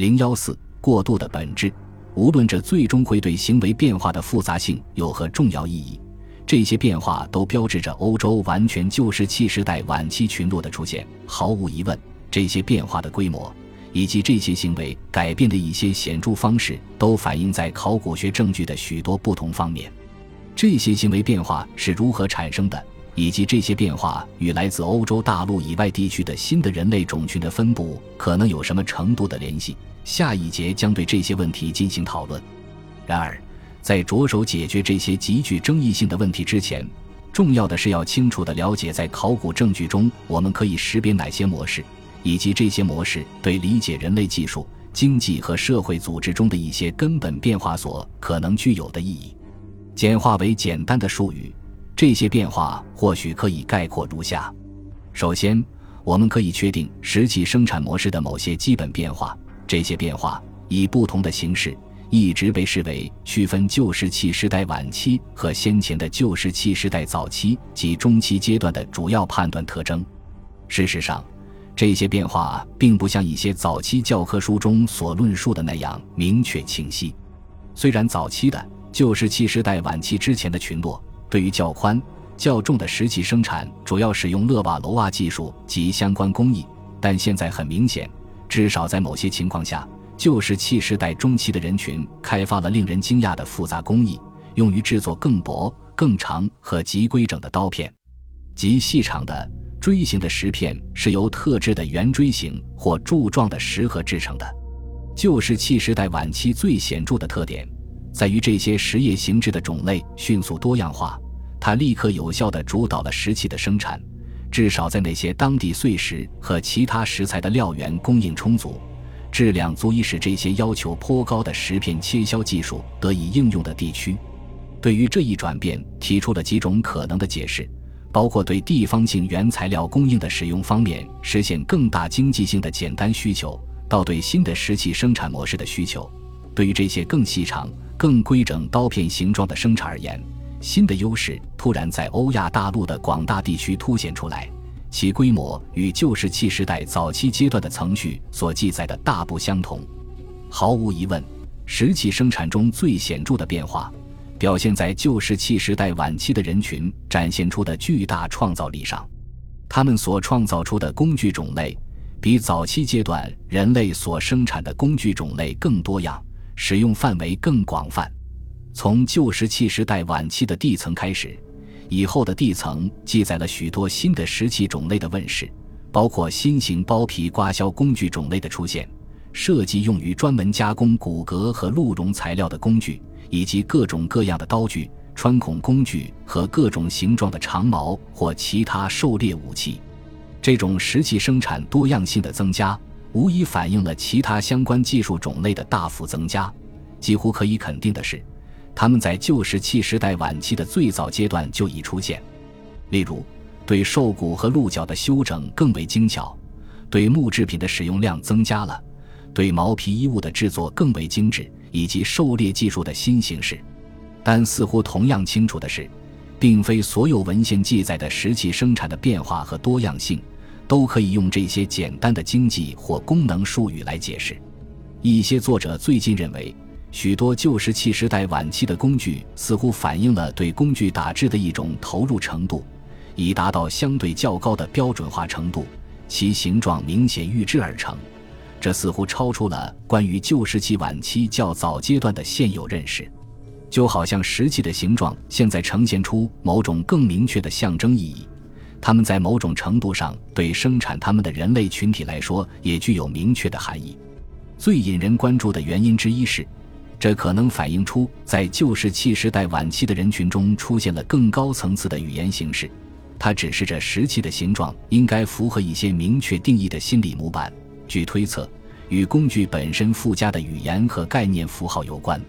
零幺四过渡的本质，无论这最终会对行为变化的复杂性有何重要意义，这些变化都标志着欧洲完全旧石器时代晚期群落的出现。毫无疑问，这些变化的规模以及这些行为改变的一些显著方式，都反映在考古学证据的许多不同方面。这些行为变化是如何产生的？以及这些变化与来自欧洲大陆以外地区的新的人类种群的分布可能有什么程度的联系？下一节将对这些问题进行讨论。然而，在着手解决这些极具争议性的问题之前，重要的是要清楚地了解在考古证据中我们可以识别哪些模式，以及这些模式对理解人类技术、经济和社会组织中的一些根本变化所可能具有的意义。简化为简单的术语。这些变化或许可以概括如下：首先，我们可以确定石器生产模式的某些基本变化。这些变化以不同的形式一直被视为区分旧石器时代晚期和先前的旧石器时代早期及中期阶段的主要判断特征。事实上，这些变化并不像一些早期教科书中所论述的那样明确清晰。虽然早期的旧石器时代晚期之前的群落。对于较宽、较重的石器生产，主要使用勒瓦罗瓦技术及相关工艺。但现在很明显，至少在某些情况下，旧石器时代中期的人群开发了令人惊讶的复杂工艺，用于制作更薄、更长和极规整的刀片。极细长的锥形的石片是由特制的圆锥形或柱状的石盒制成的。旧石器时代晚期最显著的特点。在于这些实业形制的种类迅速多样化，它立刻有效地主导了石器的生产，至少在那些当地碎石和其他石材的料源供应充足、质量足以使这些要求颇高的石片切削技术得以应用的地区。对于这一转变，提出了几种可能的解释，包括对地方性原材料供应的使用方面实现更大经济性的简单需求，到对新的石器生产模式的需求。对于这些更细长。更规整刀片形状的生产而言，新的优势突然在欧亚大陆的广大地区凸显出来，其规模与旧石器时代早期阶段的程序所记载的大不相同。毫无疑问，石器生产中最显著的变化，表现在旧石器时代晚期的人群展现出的巨大创造力上。他们所创造出的工具种类，比早期阶段人类所生产的工具种类更多样。使用范围更广泛，从旧石器时代晚期的地层开始，以后的地层记载了许多新的石器种类的问世，包括新型包皮刮削工具种类的出现，设计用于专门加工骨骼和鹿茸材料的工具，以及各种各样的刀具、穿孔工具和各种形状的长矛或其他狩猎武器。这种石器生产多样性的增加。无疑反映了其他相关技术种类的大幅增加。几乎可以肯定的是，它们在旧石器时代晚期的最早阶段就已出现。例如，对兽骨和鹿角的修整更为精巧，对木制品的使用量增加了，对毛皮衣物的制作更为精致，以及狩猎技术的新形式。但似乎同样清楚的是，并非所有文献记载的石器生产的变化和多样性。都可以用这些简单的经济或功能术语来解释。一些作者最近认为，许多旧石器时代晚期的工具似乎反映了对工具打制的一种投入程度，以达到相对较高的标准化程度，其形状明显预制而成。这似乎超出了关于旧石器晚期较早阶段的现有认识，就好像石器的形状现在呈现出某种更明确的象征意义。它们在某种程度上对生产它们的人类群体来说也具有明确的含义。最引人关注的原因之一是，这可能反映出在旧石器时代晚期的人群中出现了更高层次的语言形式。它指示着石器的形状应该符合一些明确定义的心理模板。据推测，与工具本身附加的语言和概念符号有关。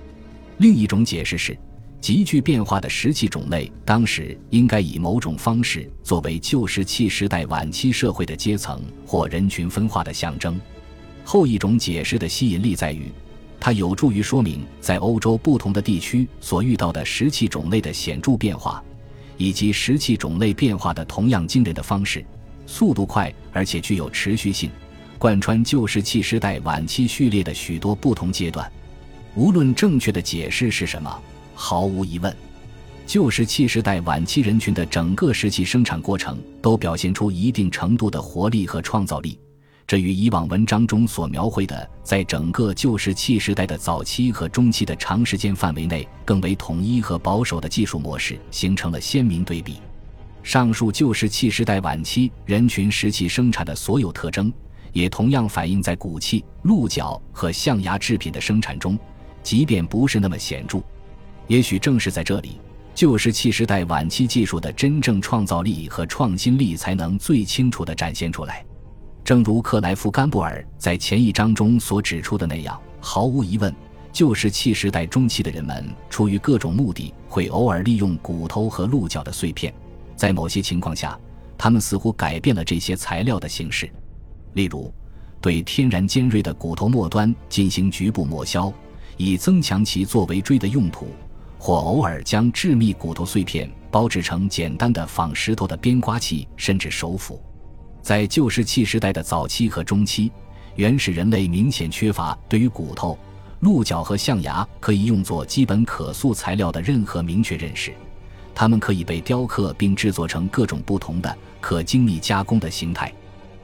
另一种解释是。急剧变化的石器种类，当时应该以某种方式作为旧石器时代晚期社会的阶层或人群分化的象征。后一种解释的吸引力在于，它有助于说明在欧洲不同的地区所遇到的石器种类的显著变化，以及石器种类变化的同样惊人的方式、速度快而且具有持续性，贯穿旧石器时代晚期序列的许多不同阶段。无论正确的解释是什么，毫无疑问，旧石器时代晚期人群的整个石器生产过程都表现出一定程度的活力和创造力。这与以往文章中所描绘的，在整个旧石器时代的早期和中期的长时间范围内更为统一和保守的技术模式形成了鲜明对比。上述旧石器时代晚期人群石器生产的所有特征，也同样反映在骨器、鹿角和象牙制品的生产中，即便不是那么显著。也许正是在这里，旧石器时代晚期技术的真正创造力和创新力才能最清楚地展现出来。正如克莱夫·甘布尔在前一章中所指出的那样，毫无疑问，旧石器时代中期的人们出于各种目的，会偶尔利用骨头和鹿角的碎片。在某些情况下，他们似乎改变了这些材料的形式，例如，对天然尖锐的骨头末端进行局部磨削，以增强其作为锥的用途；或偶尔将致密骨头碎片包制成简单的仿石头的边刮器，甚至手斧。在旧石器时代的早期和中期，原始人类明显缺乏对于骨头、鹿角和象牙可以用作基本可塑材料的任何明确认识。它们可以被雕刻并制作成各种不同的、可精密加工的形态。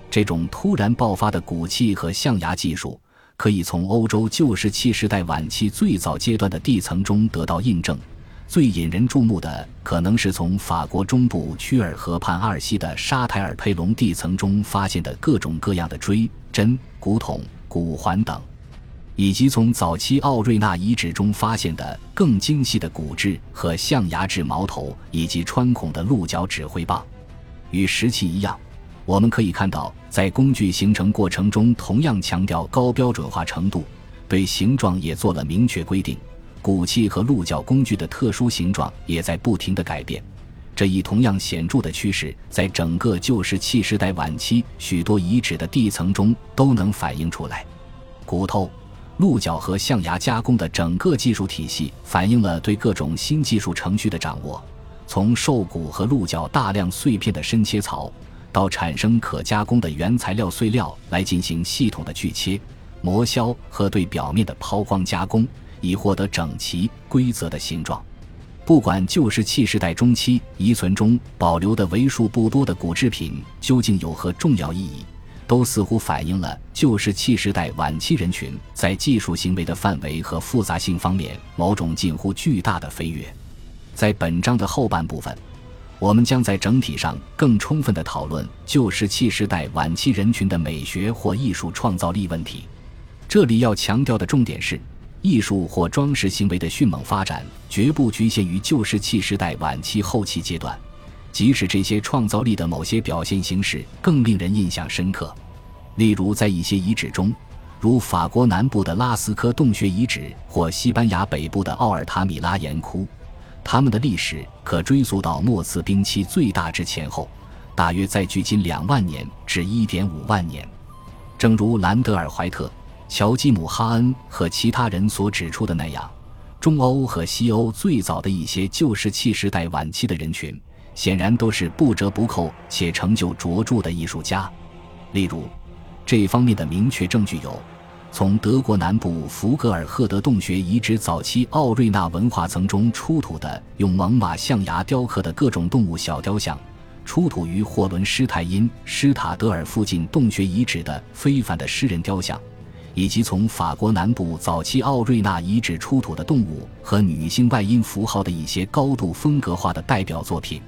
这种突然爆发的骨器和象牙技术，可以从欧洲旧石器时代晚期最早阶段的地层中得到印证。最引人注目的，可能是从法国中部屈尔河畔阿尔西的沙台尔佩隆地层中发现的各种各样的锥、针、骨筒、骨环等，以及从早期奥瑞纳遗址中发现的更精细的骨质和象牙制矛头以及穿孔的鹿角指挥棒。与石器一样，我们可以看到，在工具形成过程中同样强调高标准化程度，对形状也做了明确规定。骨器和鹿角工具的特殊形状也在不停地改变，这一同样显著的趋势在整个旧石器时代晚期许多遗址的地层中都能反映出来。骨头、鹿角和象牙加工的整个技术体系反映了对各种新技术程序的掌握，从兽骨和鹿角大量碎片的深切槽，到产生可加工的原材料碎料来进行系统的锯切、磨削和对表面的抛光加工。以获得整齐规则的形状。不管旧石器时代中期遗存中保留的为数不多的骨制品究竟有何重要意义，都似乎反映了旧石器时代晚期人群在技术行为的范围和复杂性方面某种近乎巨大的飞跃。在本章的后半部分，我们将在整体上更充分地讨论旧石器时代晚期人群的美学或艺术创造力问题。这里要强调的重点是。艺术或装饰行为的迅猛发展，绝不局限于旧石器时代晚期后期阶段，即使这些创造力的某些表现形式更令人印象深刻。例如，在一些遗址中，如法国南部的拉斯科洞穴遗址或西班牙北部的奥尔塔米拉岩窟，它们的历史可追溯到末次冰期最大值前后，大约在距今两万年至一点五万年。正如兰德尔怀特。乔基姆·哈恩和其他人所指出的那样，中欧和西欧最早的一些旧石器时代晚期的人群，显然都是不折不扣且成就卓著的艺术家。例如，这方面的明确证据有：从德国南部福格尔赫德洞穴遗址早期奥瑞纳文化层中出土的用猛犸象牙雕刻的各种动物小雕像，出土于霍伦施泰因施塔德尔附近洞穴遗址的非凡的诗人雕像。以及从法国南部早期奥瑞纳遗址出土的动物和女性外阴符号的一些高度风格化的代表作品，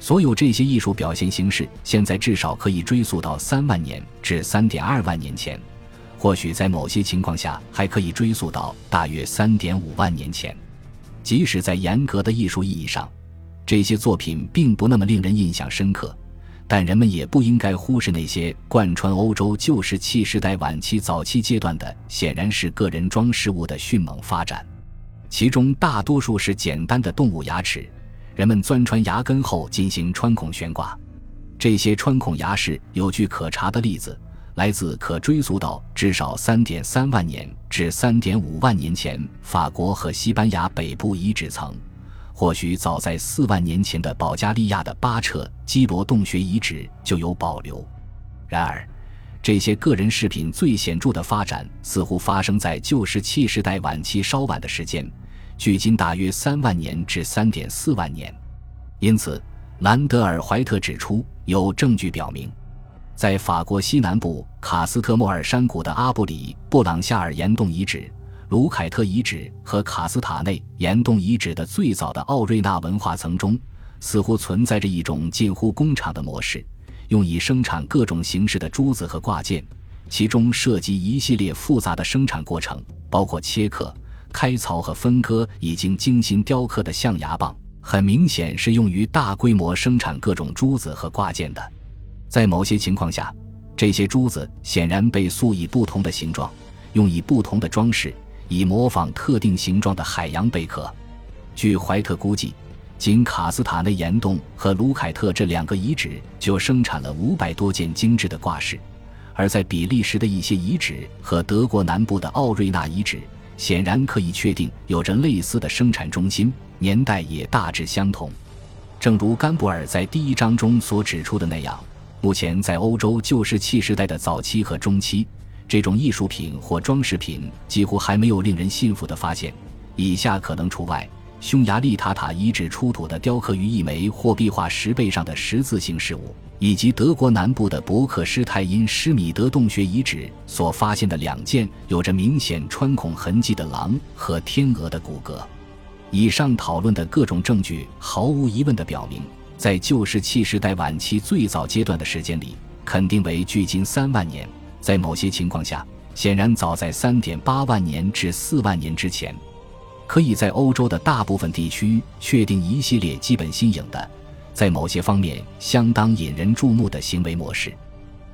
所有这些艺术表现形式，现在至少可以追溯到三万年至三点二万年前，或许在某些情况下还可以追溯到大约三点五万年前。即使在严格的艺术意义上，这些作品并不那么令人印象深刻。但人们也不应该忽视那些贯穿欧洲旧石器时代晚期早期阶段的，显然是个人装饰物的迅猛发展。其中大多数是简单的动物牙齿，人们钻穿牙根后进行穿孔悬挂。这些穿孔牙饰有据可查的例子，来自可追溯到至少三点三万年至三点五万年前法国和西班牙北部遗址层。或许早在四万年前的保加利亚的巴彻基罗洞穴遗址就有保留。然而，这些个人饰品最显著的发展似乎发生在旧石器时代晚期稍晚的时间，距今大约三万年至三点四万年。因此，兰德尔·怀特指出，有证据表明，在法国西南部卡斯特莫尔山谷的阿布里布朗夏尔岩洞遗址、卢凯特遗址和卡斯塔内岩洞遗址的最早的奥瑞纳文化层中，似乎存在着一种近乎工厂的模式。用以生产各种形式的珠子和挂件，其中涉及一系列复杂的生产过程，包括切刻、开槽和分割已经精心雕刻的象牙棒。很明显是用于大规模生产各种珠子和挂件的。在某些情况下，这些珠子显然被塑以不同的形状，用以不同的装饰，以模仿特定形状的海洋贝壳。据怀特估计。仅卡斯塔内岩洞和卢凯特这两个遗址就生产了五百多件精致的挂饰，而在比利时的一些遗址和德国南部的奥瑞纳遗址，显然可以确定有着类似的生产中心，年代也大致相同。正如甘布尔在第一章中所指出的那样，目前在欧洲旧石器时代的早期和中期，这种艺术品或装饰品几乎还没有令人信服的发现，以下可能除外。匈牙利塔塔遗址出土的雕刻于一枚货币化石背上的十字形饰物，以及德国南部的伯克施泰因施米德洞穴遗址所发现的两件有着明显穿孔痕迹的狼和天鹅的骨骼。以上讨论的各种证据毫无疑问地表明，在旧石器时代晚期最早阶段的时间里，肯定为距今三万年，在某些情况下，显然早在三点八万年至四万年之前。可以在欧洲的大部分地区确定一系列基本新颖的，在某些方面相当引人注目的行为模式。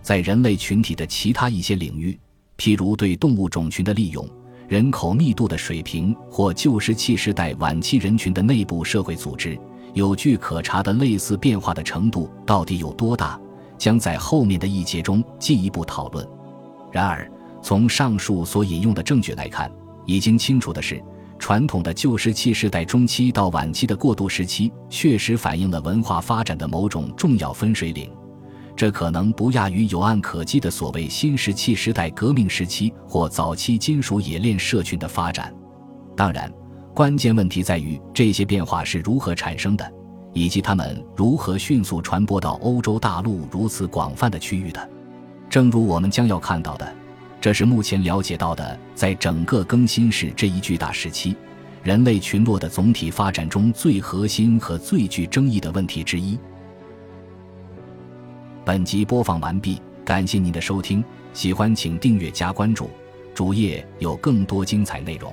在人类群体的其他一些领域，譬如对动物种群的利用、人口密度的水平或旧石器时代晚期人群的内部社会组织，有据可查的类似变化的程度到底有多大，将在后面的一节中进一步讨论。然而，从上述所引用的证据来看，已经清楚的是。传统的旧石器时代中期到晚期的过渡时期，确实反映了文化发展的某种重要分水岭，这可能不亚于有案可稽的所谓新石器时代革命时期或早期金属冶炼社群的发展。当然，关键问题在于这些变化是如何产生的，以及它们如何迅速传播到欧洲大陆如此广泛的区域的。正如我们将要看到的。这是目前了解到的，在整个更新世这一巨大时期，人类群落的总体发展中最核心和最具争议的问题之一。本集播放完毕，感谢您的收听，喜欢请订阅加关注，主页有更多精彩内容。